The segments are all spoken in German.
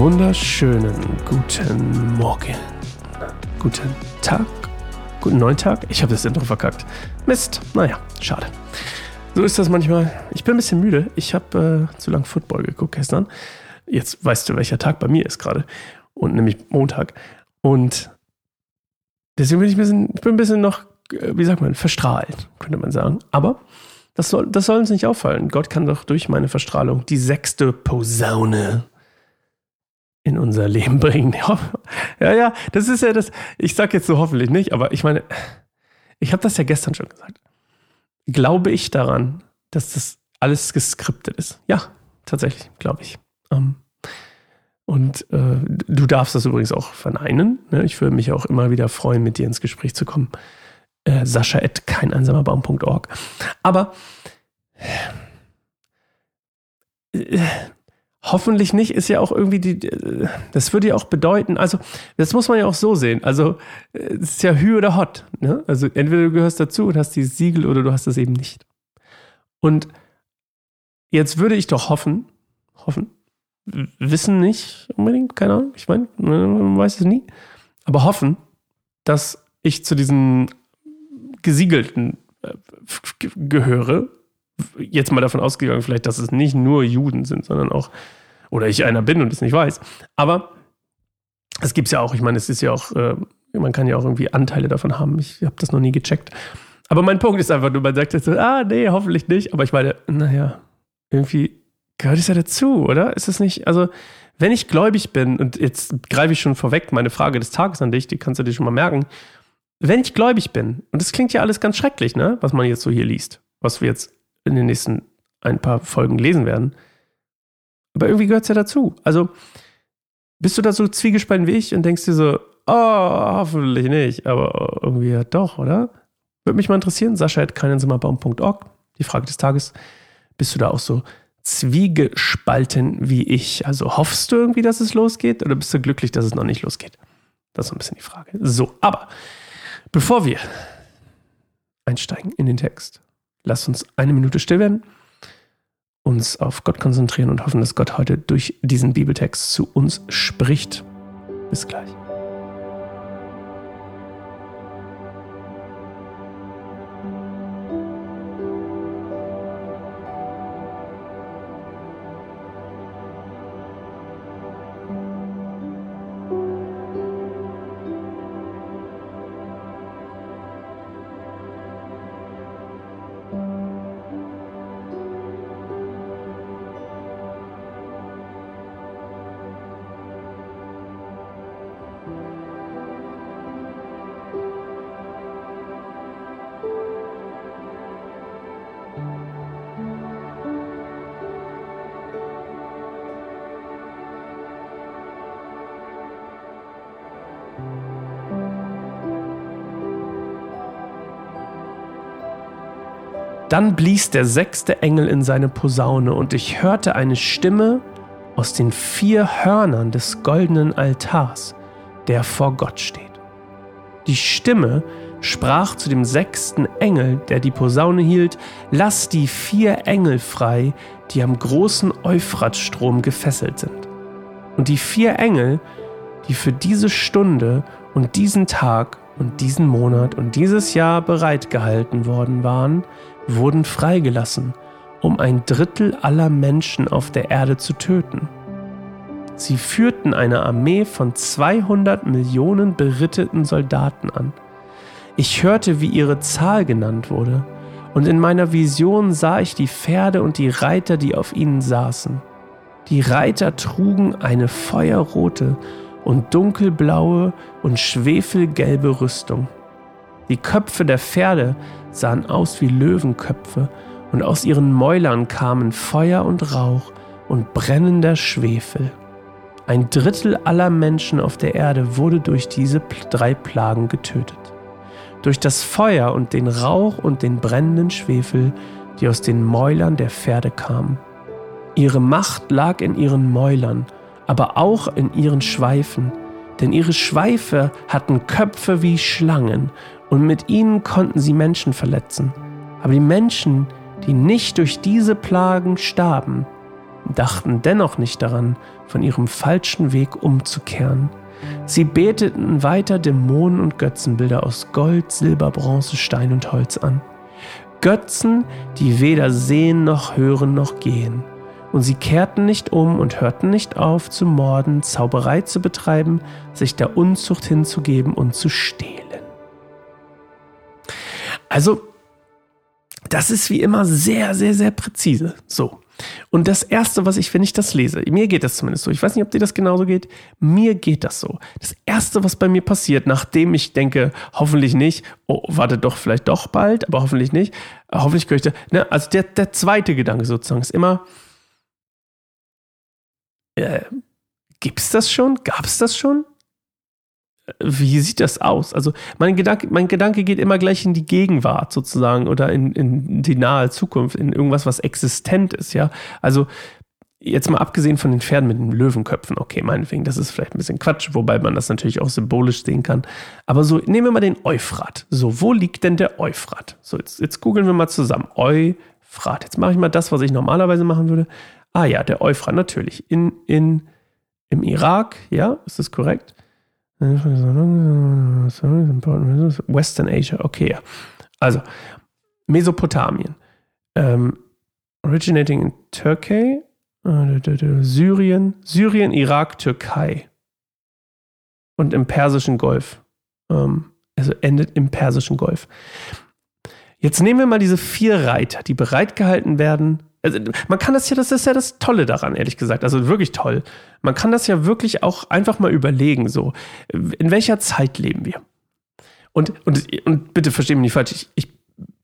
wunderschönen guten Morgen. Guten Tag. Guten neuen Tag. Ich habe das Intro verkackt. Mist. Naja, schade. So ist das manchmal. Ich bin ein bisschen müde. Ich habe äh, zu lang Football geguckt gestern. Jetzt weißt du, welcher Tag bei mir ist gerade. Und nämlich Montag. Und deswegen bin ich ein bisschen, ich bin ein bisschen noch, äh, wie sagt man, verstrahlt, könnte man sagen. Aber das soll, das soll uns nicht auffallen. Gott kann doch durch meine Verstrahlung die sechste Posaune in unser Leben bringen. Ja, ja, das ist ja das. Ich sage jetzt so hoffentlich nicht, aber ich meine, ich habe das ja gestern schon gesagt. Glaube ich daran, dass das alles geskriptet ist? Ja, tatsächlich, glaube ich. Ähm, und äh, du darfst das übrigens auch verneinen. Ne? Ich würde mich auch immer wieder freuen, mit dir ins Gespräch zu kommen. Äh, Sascha at keineinsamerbaum.org. Aber äh, Hoffentlich nicht, ist ja auch irgendwie die, das würde ja auch bedeuten, also das muss man ja auch so sehen, also es ist ja Hü oder Hot, ne? also entweder du gehörst dazu und hast dieses Siegel oder du hast es eben nicht. Und jetzt würde ich doch hoffen, hoffen, wissen nicht unbedingt, keine Ahnung, ich meine, man weiß es nie, aber hoffen, dass ich zu diesen gesiegelten äh, gehöre, jetzt mal davon ausgegangen, vielleicht, dass es nicht nur Juden sind, sondern auch, oder ich einer bin und es nicht weiß. Aber es gibt es ja auch, ich meine, es ist ja auch, äh, man kann ja auch irgendwie Anteile davon haben. Ich habe das noch nie gecheckt. Aber mein Punkt ist einfach nur, man sagt jetzt so, ah, nee, hoffentlich nicht. Aber ich meine, naja, irgendwie gehört es ja dazu, oder? Ist es nicht, also, wenn ich gläubig bin, und jetzt greife ich schon vorweg meine Frage des Tages an dich, die kannst du dir schon mal merken. Wenn ich gläubig bin, und das klingt ja alles ganz schrecklich, ne, was man jetzt so hier liest, was wir jetzt in den nächsten ein paar Folgen lesen werden. Aber irgendwie gehört es ja dazu. Also bist du da so zwiegespalten wie ich und denkst dir so, oh, hoffentlich nicht, aber irgendwie ja doch, oder? Würde mich mal interessieren. Sascha hat keinenzimmerbaum.org. Die Frage des Tages. Bist du da auch so zwiegespalten wie ich? Also hoffst du irgendwie, dass es losgeht oder bist du glücklich, dass es noch nicht losgeht? Das ist so ein bisschen die Frage. So, aber bevor wir einsteigen in den Text, Lasst uns eine Minute still werden, uns auf Gott konzentrieren und hoffen, dass Gott heute durch diesen Bibeltext zu uns spricht. Bis gleich. Dann blies der sechste Engel in seine Posaune, und ich hörte eine Stimme aus den vier Hörnern des goldenen Altars, der vor Gott steht. Die Stimme sprach zu dem sechsten Engel, der die Posaune hielt, Lass die vier Engel frei, die am großen Euphratstrom gefesselt sind. Und die vier Engel, die für diese Stunde und diesen Tag und diesen Monat und dieses Jahr bereitgehalten worden waren, wurden freigelassen, um ein Drittel aller Menschen auf der Erde zu töten. Sie führten eine Armee von 200 Millionen beritteten Soldaten an. Ich hörte, wie ihre Zahl genannt wurde, und in meiner Vision sah ich die Pferde und die Reiter, die auf ihnen saßen. Die Reiter trugen eine feuerrote und dunkelblaue und schwefelgelbe Rüstung. Die Köpfe der Pferde sahen aus wie Löwenköpfe, und aus ihren Mäulern kamen Feuer und Rauch und brennender Schwefel. Ein Drittel aller Menschen auf der Erde wurde durch diese drei Plagen getötet. Durch das Feuer und den Rauch und den brennenden Schwefel, die aus den Mäulern der Pferde kamen. Ihre Macht lag in ihren Mäulern, aber auch in ihren Schweifen, denn ihre Schweife hatten Köpfe wie Schlangen und mit ihnen konnten sie Menschen verletzen. Aber die Menschen, die nicht durch diese Plagen starben, dachten dennoch nicht daran, von ihrem falschen Weg umzukehren. Sie beteten weiter Dämonen und Götzenbilder aus Gold, Silber, Bronze, Stein und Holz an. Götzen, die weder sehen noch hören noch gehen. Und sie kehrten nicht um und hörten nicht auf zu morden, Zauberei zu betreiben, sich der Unzucht hinzugeben und zu stehlen. Also, das ist wie immer sehr, sehr, sehr präzise. So. Und das Erste, was ich, wenn ich das lese, mir geht das zumindest so, ich weiß nicht, ob dir das genauso geht, mir geht das so. Das Erste, was bei mir passiert, nachdem ich denke, hoffentlich nicht, oh, warte doch, vielleicht doch bald, aber hoffentlich nicht, hoffentlich könnte, ne, also der, der zweite Gedanke sozusagen ist immer, äh, gibt's das schon? Gab's das schon? Wie sieht das aus? Also mein Gedanke, mein Gedanke geht immer gleich in die Gegenwart sozusagen oder in, in die nahe Zukunft, in irgendwas, was existent ist, ja. Also jetzt mal abgesehen von den Pferden mit den Löwenköpfen, okay, meinetwegen, das ist vielleicht ein bisschen Quatsch, wobei man das natürlich auch symbolisch sehen kann. Aber so, nehmen wir mal den Euphrat. So, wo liegt denn der Euphrat? So, jetzt, jetzt googeln wir mal zusammen. Euphrat. Jetzt mache ich mal das, was ich normalerweise machen würde. Ah ja, der Euphrat, natürlich. In, in, Im Irak, ja, ist das korrekt? Western Asia, okay. Also, Mesopotamien. Ähm, originating in Turkey, äh, Syrien, Syrien, Irak, Türkei. Und im Persischen Golf. Ähm, also endet im Persischen Golf. Jetzt nehmen wir mal diese vier Reiter, die bereitgehalten werden also man kann das ja, das ist ja das Tolle daran, ehrlich gesagt. Also wirklich toll. Man kann das ja wirklich auch einfach mal überlegen, so, in welcher Zeit leben wir? Und, und, und bitte versteh mich nicht falsch, ich, ich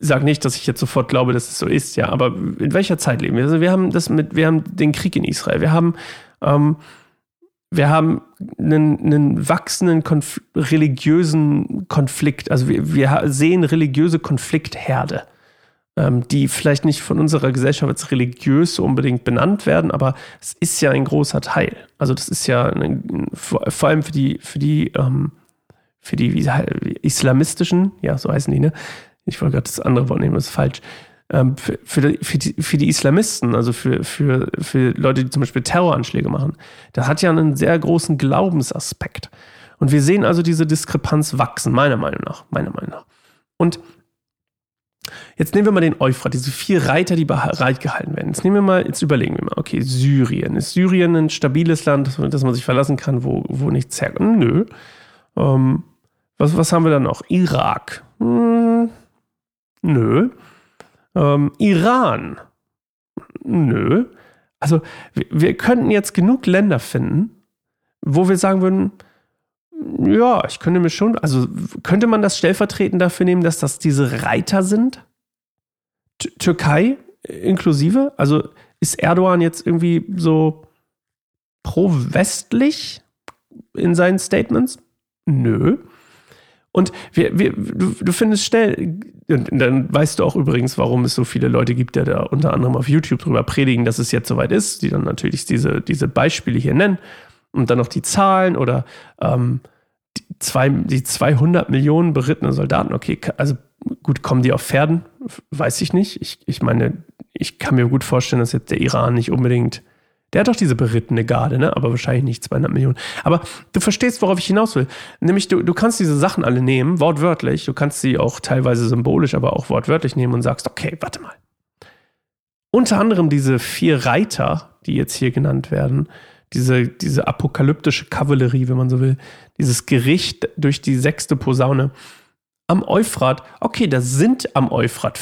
sage nicht, dass ich jetzt sofort glaube, dass es so ist, ja, aber in welcher Zeit leben wir? Also wir haben das mit, wir haben den Krieg in Israel, wir haben, ähm, wir haben einen, einen wachsenden Konf religiösen Konflikt, also wir, wir sehen religiöse Konfliktherde die vielleicht nicht von unserer Gesellschaft als religiös so unbedingt benannt werden, aber es ist ja ein großer Teil. Also das ist ja ein, vor, allem für die, für die, ähm, für die wie, islamistischen, ja, so heißen die, ne? Ich wollte gerade das andere Wort nehmen, das ist falsch. Ähm, für, für, die, für, die, für die Islamisten, also für, für, für Leute, die zum Beispiel Terroranschläge machen, das hat ja einen sehr großen Glaubensaspekt. Und wir sehen also diese Diskrepanz wachsen, meiner Meinung nach. Meiner Meinung nach. Und Jetzt nehmen wir mal den Euphrat, diese vier Reiter, die bereit gehalten werden. Jetzt nehmen wir mal, jetzt überlegen wir mal, okay, Syrien. Ist Syrien ein stabiles Land, das man sich verlassen kann, wo, wo nichts herkommt? Nö. Ähm, was, was haben wir dann noch? Irak. Hm, nö. Ähm, Iran. Nö. Also, wir, wir könnten jetzt genug Länder finden, wo wir sagen würden, ja, ich könnte mir schon, also könnte man das stellvertretend dafür nehmen, dass das diese Reiter sind? T Türkei inklusive? Also ist Erdogan jetzt irgendwie so pro-westlich in seinen Statements? Nö. Und wir, wir, du, du findest schnell, dann weißt du auch übrigens, warum es so viele Leute gibt, die da unter anderem auf YouTube drüber predigen, dass es jetzt soweit ist, die dann natürlich diese, diese Beispiele hier nennen und dann noch die Zahlen oder ähm, die, zwei, die 200 Millionen berittene Soldaten. Okay, also gut, kommen die auf Pferden? Weiß ich nicht. Ich, ich meine, ich kann mir gut vorstellen, dass jetzt der Iran nicht unbedingt. Der hat doch diese berittene Garde, ne? aber wahrscheinlich nicht 200 Millionen. Aber du verstehst, worauf ich hinaus will. Nämlich, du, du kannst diese Sachen alle nehmen, wortwörtlich. Du kannst sie auch teilweise symbolisch, aber auch wortwörtlich nehmen und sagst, okay, warte mal. Unter anderem diese vier Reiter, die jetzt hier genannt werden, diese, diese apokalyptische Kavallerie, wenn man so will, dieses Gericht durch die sechste Posaune am Euphrat. Okay, da sind am Euphrat,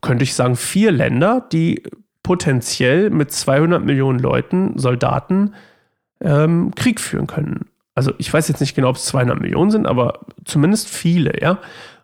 könnte ich sagen, vier Länder, die potenziell mit 200 Millionen Leuten, Soldaten, ähm, Krieg führen können. Also ich weiß jetzt nicht genau, ob es 200 Millionen sind, aber zumindest viele, ja.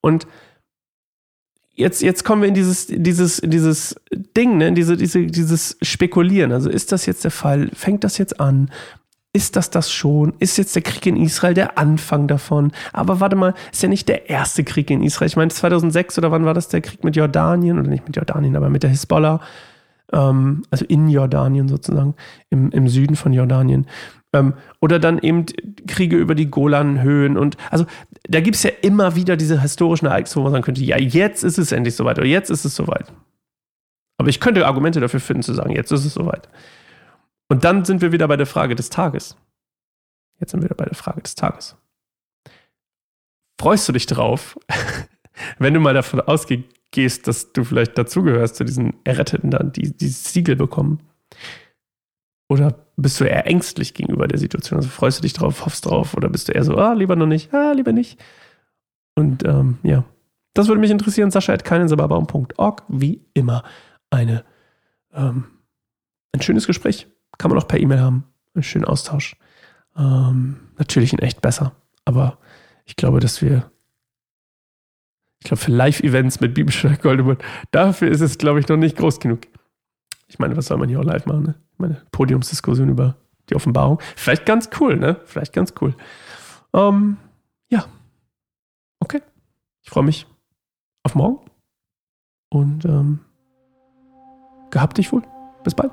Und jetzt, jetzt kommen wir in dieses, dieses, dieses Ding, ne? diese, diese, dieses Spekulieren. Also ist das jetzt der Fall? Fängt das jetzt an? Ist das das schon? Ist jetzt der Krieg in Israel der Anfang davon? Aber warte mal, ist ja nicht der erste Krieg in Israel. Ich meine, 2006 oder wann war das der Krieg mit Jordanien? Oder nicht mit Jordanien, aber mit der Hisbollah. Ähm, also in Jordanien sozusagen, im, im Süden von Jordanien. Ähm, oder dann eben Kriege über die Golanhöhen und also da gibt es ja immer wieder diese historischen Ereignisse, wo man sagen könnte, ja, jetzt ist es endlich soweit oder jetzt ist es soweit. Aber ich könnte Argumente dafür finden, zu sagen, jetzt ist es soweit. Und dann sind wir wieder bei der Frage des Tages. Jetzt sind wir wieder bei der Frage des Tages. Freust du dich drauf, wenn du mal davon ausgehst, dass du vielleicht dazugehörst zu diesen Erretteten, die dieses Siegel bekommen? Oder bist du eher ängstlich gegenüber der Situation? Also freust du dich drauf, hoffst drauf? Oder bist du eher so, ah, lieber noch nicht, ah, lieber nicht? Und ähm, ja, das würde mich interessieren. Sascha at keinensababbaum.org. Wie immer eine, ähm, ein schönes Gespräch. Kann man auch per E-Mail haben. Einen schönen Austausch. Ähm, natürlich in echt besser. Aber ich glaube, dass wir ich glaube, für Live-Events mit Bibelschule Goldemund, dafür ist es, glaube ich, noch nicht groß genug. Ich meine, was soll man hier auch live machen? Ne? meine Podiumsdiskussion über die Offenbarung. Vielleicht ganz cool, ne? Vielleicht ganz cool. Ähm, ja. Okay. Ich freue mich auf morgen. Und ähm, gehabt dich wohl. Bis bald.